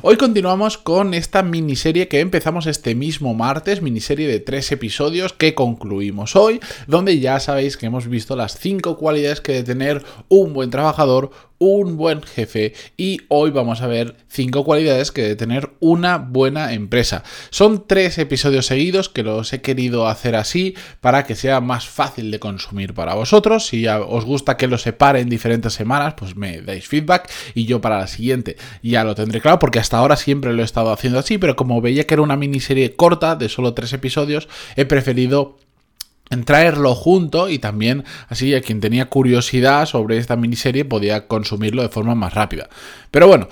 Hoy continuamos con esta miniserie que empezamos este mismo martes, miniserie de tres episodios que concluimos hoy, donde ya sabéis que hemos visto las cinco cualidades que de tener un buen trabajador, un buen jefe y hoy vamos a ver cinco cualidades que de tener una buena empresa. Son tres episodios seguidos que los he querido hacer así para que sea más fácil de consumir para vosotros. Si os gusta que los separe en diferentes semanas, pues me dais feedback y yo para la siguiente ya lo tendré claro porque hasta ahora siempre lo he estado haciendo así, pero como veía que era una miniserie corta de solo tres episodios, he preferido en traerlo junto y también así a quien tenía curiosidad sobre esta miniserie podía consumirlo de forma más rápida. Pero bueno,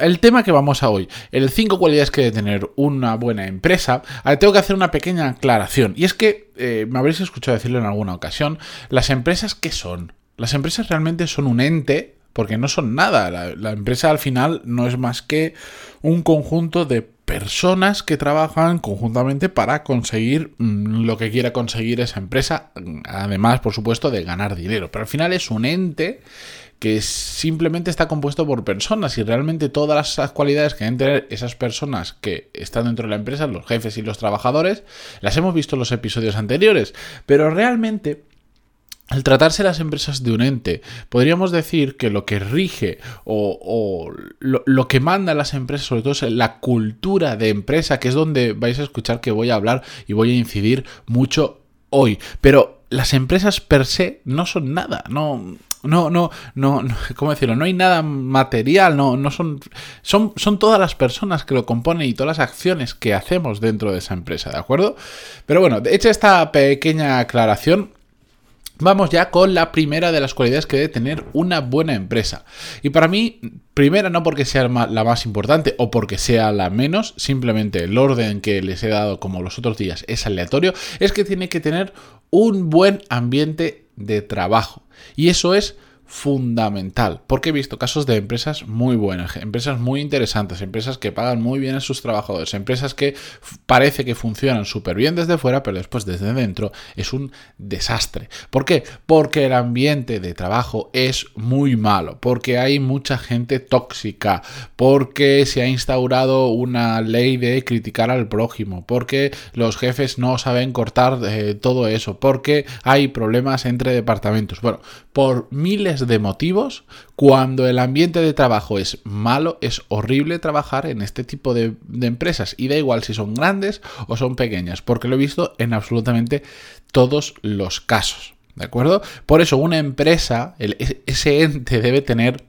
el tema que vamos a hoy, el 5 cualidades que debe tener una buena empresa, tengo que hacer una pequeña aclaración y es que eh, me habréis escuchado decirlo en alguna ocasión, las empresas ¿qué son? Las empresas realmente son un ente porque no son nada. La, empresa al final no es más que un conjunto de personas que trabajan conjuntamente para conseguir mm, lo que quiera conseguir esa empresa, además, por supuesto, de ganar dinero. Pero al final es un ente que simplemente está compuesto por personas y realmente todas las cualidades que deben tener esas personas que están dentro de la empresa, los jefes y los trabajadores, las hemos visto en los episodios anteriores, pero realmente al tratarse las empresas de un ente, podríamos decir que lo que rige o, lo, que manda las empresas, sobre todo, es la cultura de empresa, que es donde vais a escuchar que voy a hablar y voy a incidir mucho hoy. Pero las empresas per se no son nada, no. No, no, no, ¿cómo decirlo? No hay nada material, no, no son, son, son todas las personas que lo componen y todas las acciones que hacemos dentro de esa empresa, ¿de acuerdo? Pero bueno, hecha esta pequeña aclaración, Vamos ya con la primera de las cualidades que debe tener una buena empresa. Y para mí, primera no porque sea la más importante o porque sea la menos, simplemente el orden que les he dado como los otros días es aleatorio, es que tiene que tener un buen ambiente de trabajo. Y eso es fundamental, porque he visto casos de empresas muy buenas, empresas muy interesantes, empresas que pagan muy bien a sus trabajadores, empresas que parece que funcionan súper bien desde fuera, pero después desde dentro es un desastre. ¿Por qué? Porque el ambiente de trabajo es muy malo, porque hay mucha gente tóxica, porque se ha instaurado una ley de criticar al prójimo, porque los jefes no saben cortar eh, todo eso, porque hay problemas entre departamentos. Bueno, por miles de motivos, cuando el ambiente de trabajo es malo, es horrible trabajar en este tipo de, empresas. Y da igual si son grandes o son pequeñas, porque lo he visto en absolutamente todos los casos. ¿De acuerdo? Por eso una empresa, ese ente debe tener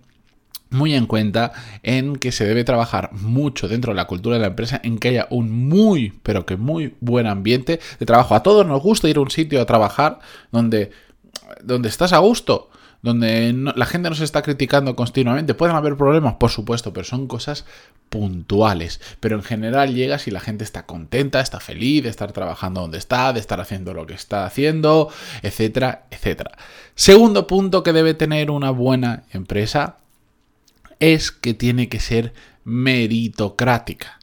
muy en cuenta en que se debe trabajar mucho dentro de la cultura de la empresa, en que haya un muy, pero que muy buen ambiente de trabajo. A todos nos gusta ir a un sitio a trabajar donde, donde estás a gusto, donde la gente nos está criticando continuamente. Pueden haber problemas, por supuesto, pero son cosas puntuales. Pero en general llegas y la gente está contenta, está feliz de estar trabajando donde está, de estar haciendo lo que está haciendo, etcétera, etcétera. Segundo punto que debe tener una buena empresa es que tiene que ser meritocrática.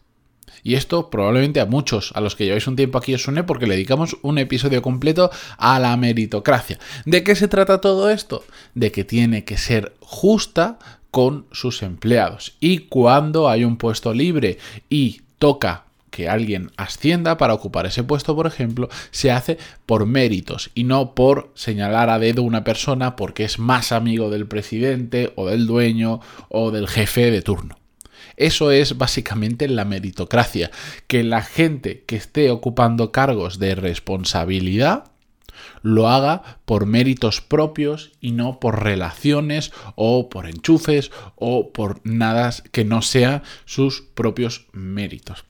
Y esto probablemente a muchos, a los que lleváis un tiempo aquí os suene porque le dedicamos un episodio completo a la meritocracia. ¿De qué se trata todo esto? De que tiene que ser justa con sus empleados. Y cuando hay un puesto libre y toca que alguien ascienda para ocupar ese puesto, por ejemplo, se hace por méritos y no por señalar a dedo una persona porque es más amigo del presidente o del dueño o del jefe de turno. Eso es básicamente la meritocracia, que la gente que esté ocupando cargos de responsabilidad lo haga por méritos propios y no por relaciones o por enchufes o por nada que no sea sus propios méritos.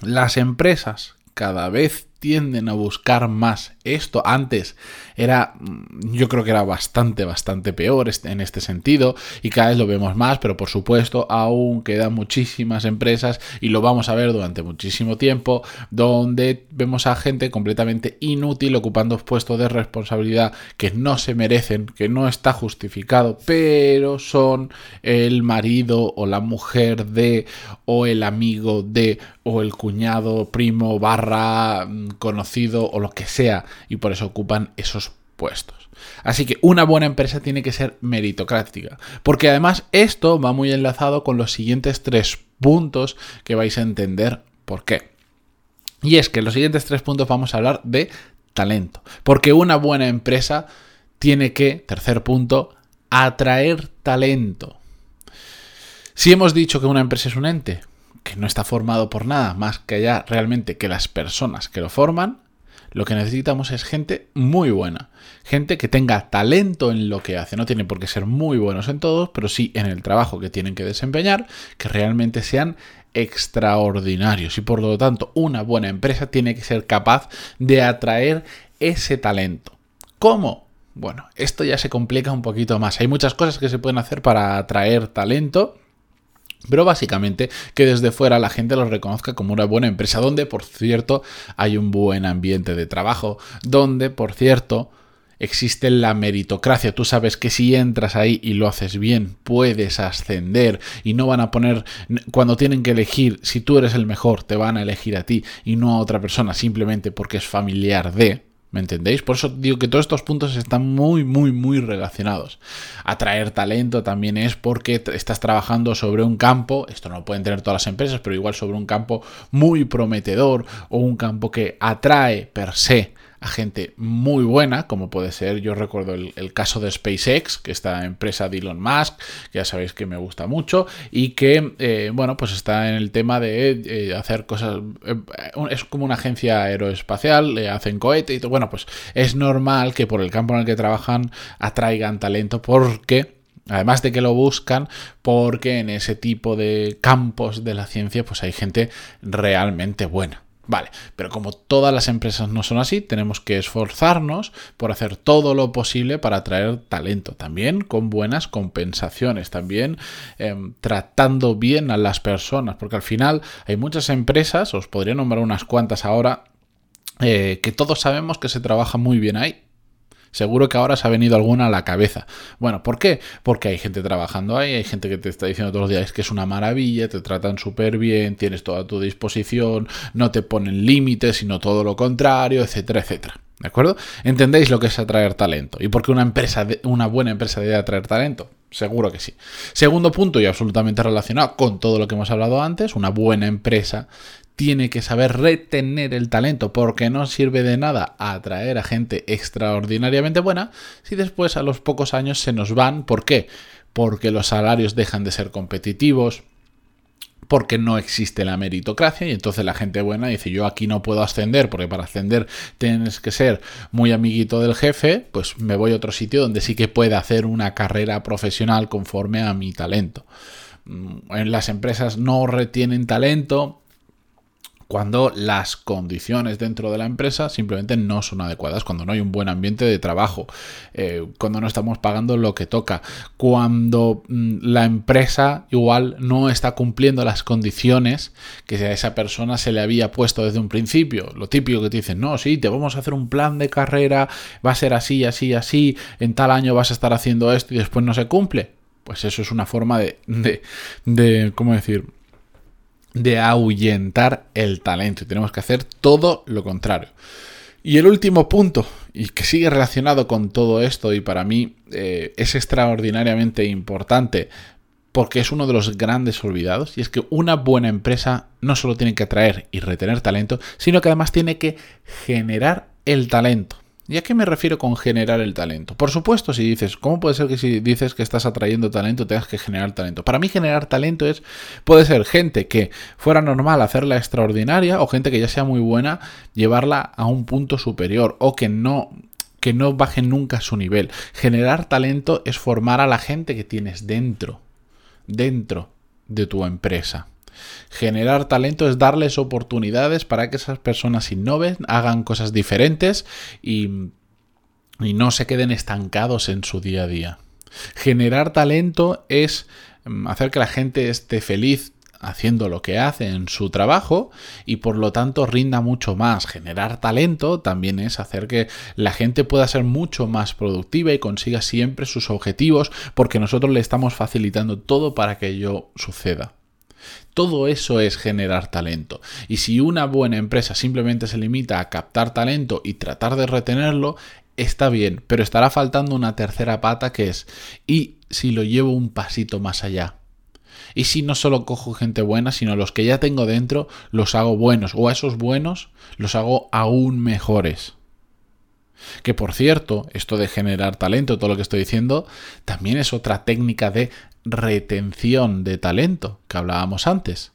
Las empresas cada vez tienden a buscar más esto. Antes era, mm, yo creo que era bastante, bastante peor en este sentido y cada vez lo vemos más, pero por supuesto aún quedan muchísimas empresas y lo vamos a ver durante muchísimo tiempo donde vemos a gente completamente inútil ocupando puestos de responsabilidad que no se merecen, que no está justificado, pero son el marido o la mujer de o el amigo de o el cuñado, primo, barra, mm, conocido o lo que sea y por eso ocupan esos puestos. Así que una buena empresa tiene que ser meritocrática, porque además esto va muy enlazado con los siguientes tres puntos que vais a entender por qué. Y es que en los siguientes tres puntos vamos a hablar de talento, porque una buena empresa tiene que, tercer punto, atraer talento. Si hemos dicho que una empresa es un ente que no está formado por nada más que allá realmente que las personas que lo forman, lo que necesitamos es gente muy buena, gente que tenga talento en lo que hace. No tiene por qué ser muy buenos en todos, pero sí en el trabajo que tienen que desempeñar, que realmente sean extraordinarios. Y por lo tanto, una buena empresa tiene que ser capaz de atraer ese talento. ¿Cómo? Bueno, esto ya se complica un poquito más. Hay muchas cosas que se pueden hacer para atraer talento pero básicamente que desde fuera la gente lo reconozca como una buena empresa, donde por cierto hay un buen ambiente de trabajo, donde por cierto existe la meritocracia. Tú sabes que si entras ahí y lo haces bien, puedes ascender y no van a poner, cuando tienen que elegir, si tú eres el mejor, te van a elegir a ti y no a otra persona simplemente porque es familiar de. ¿Me entendéis? Por eso digo que todos estos puntos están muy, muy, muy relacionados. Atraer talento también es porque estás trabajando sobre un campo, esto no lo pueden tener todas las empresas, pero igual sobre un campo muy prometedor o un campo que atrae per se a gente muy buena, como puede ser, yo recuerdo el, caso de SpaceX, que esta empresa de Elon Musk, que ya sabéis que me gusta mucho, y que, eh, bueno, pues está en el tema de eh, hacer cosas, eh, es como una agencia aeroespacial, le hacen cohete y todo, bueno, pues es normal que por el campo en el que trabajan atraigan talento porque... Además de que lo buscan porque en ese tipo de campos de la ciencia pues hay gente realmente buena. Vale, pero como todas las empresas no son así, tenemos que esforzarnos por hacer todo lo posible para atraer talento, también con buenas compensaciones, también em, tratando bien a las personas, porque al final hay muchas empresas, os podría nombrar unas cuantas ahora, eh, que todos sabemos que se trabaja muy bien ahí, Seguro que ahora se ha venido alguna a la cabeza. Bueno, ¿por qué? Porque hay gente trabajando ahí, hay gente que te está diciendo todos los días que es una maravilla, te tratan súper bien, tienes todo a tu disposición, no te ponen límites, sino todo lo contrario, etcétera, etcétera. ¿De acuerdo? ¿Entendéis lo que es atraer talento? ¿Y por qué una empresa, una buena empresa debe atraer talento? Seguro que sí. Segundo punto y absolutamente relacionado con todo lo que hemos hablado antes, una buena empresa tiene que saber retener el talento porque no sirve de nada atraer a gente extraordinariamente buena si después a los pocos años se nos van. ¿Por qué? Porque los salarios dejan de ser competitivos, porque no existe la meritocracia y entonces la gente buena dice yo aquí no puedo ascender porque para ascender tienes que ser muy amiguito del jefe, pues me voy a otro sitio donde sí que pueda hacer una carrera profesional conforme a mi talento. Mm, en las empresas no retienen talento, cuando las condiciones dentro de la empresa simplemente no son adecuadas, cuando no hay un buen ambiente de trabajo, eh, cuando no estamos pagando lo que toca, cuando mm, la empresa igual no está cumpliendo las condiciones que a esa persona se le había puesto desde un principio. Lo típico que te dicen, no, sí, te vamos a hacer un plan de carrera, va a ser así, así, así, en tal año vas a estar haciendo esto y después no se cumple. Pues eso es una forma de, de, de ¿cómo decir? De ahuyentar el talento y tenemos que hacer todo lo contrario. Y el último punto, y que sigue relacionado con todo esto y para mí eh, es extraordinariamente importante porque es uno de los grandes olvidados, y es que una buena empresa no solo tiene que atraer y retener talento, sino que además tiene que generar el talento. ¿Y a qué me refiero con generar el talento? Por supuesto, si dices, ¿cómo puede ser que si dices que estás atrayendo talento tengas que generar talento? Para mí generar talento es, puede ser gente que fuera normal hacerla extraordinaria o gente que ya sea muy buena llevarla a un punto superior o que no que no baje nunca su nivel. Generar talento es formar a la gente que tienes dentro, dentro de tu empresa. Generar talento es darles oportunidades para que esas personas innoven, hagan cosas diferentes y, y no se queden estancados en su día a día. Generar talento es mm, hacer que la gente esté feliz haciendo lo que hace en su trabajo y por lo tanto rinda mucho más. Generar talento también es hacer que la gente pueda ser mucho más productiva y consiga siempre sus objetivos porque nosotros le estamos facilitando todo para que ello suceda. Todo eso es generar talento. Y si una buena empresa simplemente se limita a captar talento y tratar de retenerlo, está bien, pero estará faltando una tercera pata que es, ¿y si lo llevo un pasito más allá? Y si no solo cojo gente buena, sino los que ya tengo dentro, los hago buenos. O a esos buenos los hago aún mejores. Que por cierto, esto de generar talento, todo lo que estoy diciendo, también es otra técnica de retención de talento que hablábamos antes.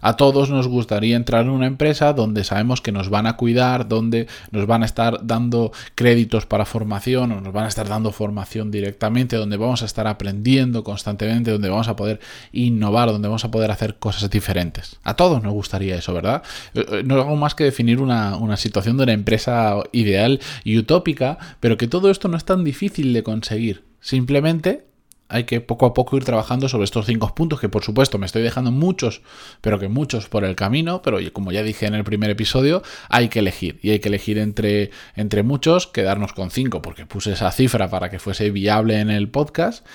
A todos nos gustaría entrar en una empresa donde sabemos que nos van a cuidar, donde nos van a estar dando créditos para formación o nos van a estar dando formación directamente, donde vamos a estar aprendiendo constantemente, donde vamos a poder innovar, donde vamos a poder hacer cosas diferentes. A todos nos gustaría eso, ¿verdad? Eh, eh, no hago más que definir una, una situación de una empresa ideal y utópica, pero que todo esto no es tan difícil de conseguir. Simplemente hay que poco a poco ir trabajando sobre estos cinco puntos, que por supuesto me estoy dejando muchos, pero que muchos por el camino, pero como ya dije en el primer episodio, hay que elegir, y hay que elegir entre, entre muchos, quedarnos con cinco, porque puse esa cifra para que fuese viable en el podcast.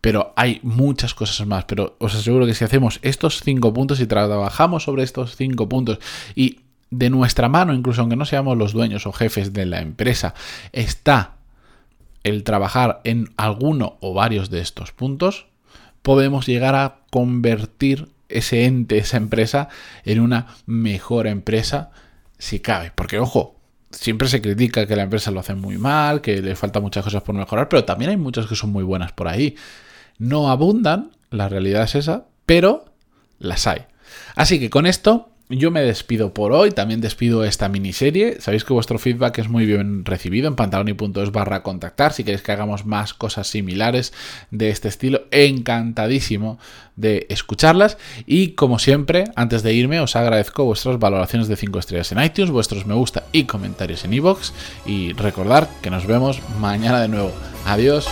Pero hay muchas cosas más. Pero os aseguro que si hacemos estos cinco puntos y trabajamos sobre estos cinco puntos y de nuestra mano, incluso aunque no seamos los dueños o jefes de la empresa, está el trabajar en alguno o varios de estos puntos, podemos llegar a convertir ese ente, esa empresa, en una mejor empresa si cabe. Porque, ojo, siempre se critica que la empresa lo hace muy mal, que le faltan muchas cosas por mejorar, pero también hay muchas que son muy buenas por ahí. No abundan, la realidad es esa, pero las hay. Así que con esto yo me despido por hoy, también despido esta miniserie. Sabéis que vuestro feedback es muy bien recibido en pantaloni.es barra contactar. Si queréis que hagamos más cosas similares de este estilo, encantadísimo de escucharlas. Y como siempre, antes de irme, os agradezco vuestras valoraciones de 5 estrellas en iTunes, vuestros me gusta y comentarios en iVoox. Y recordar que nos vemos mañana de nuevo. Adiós.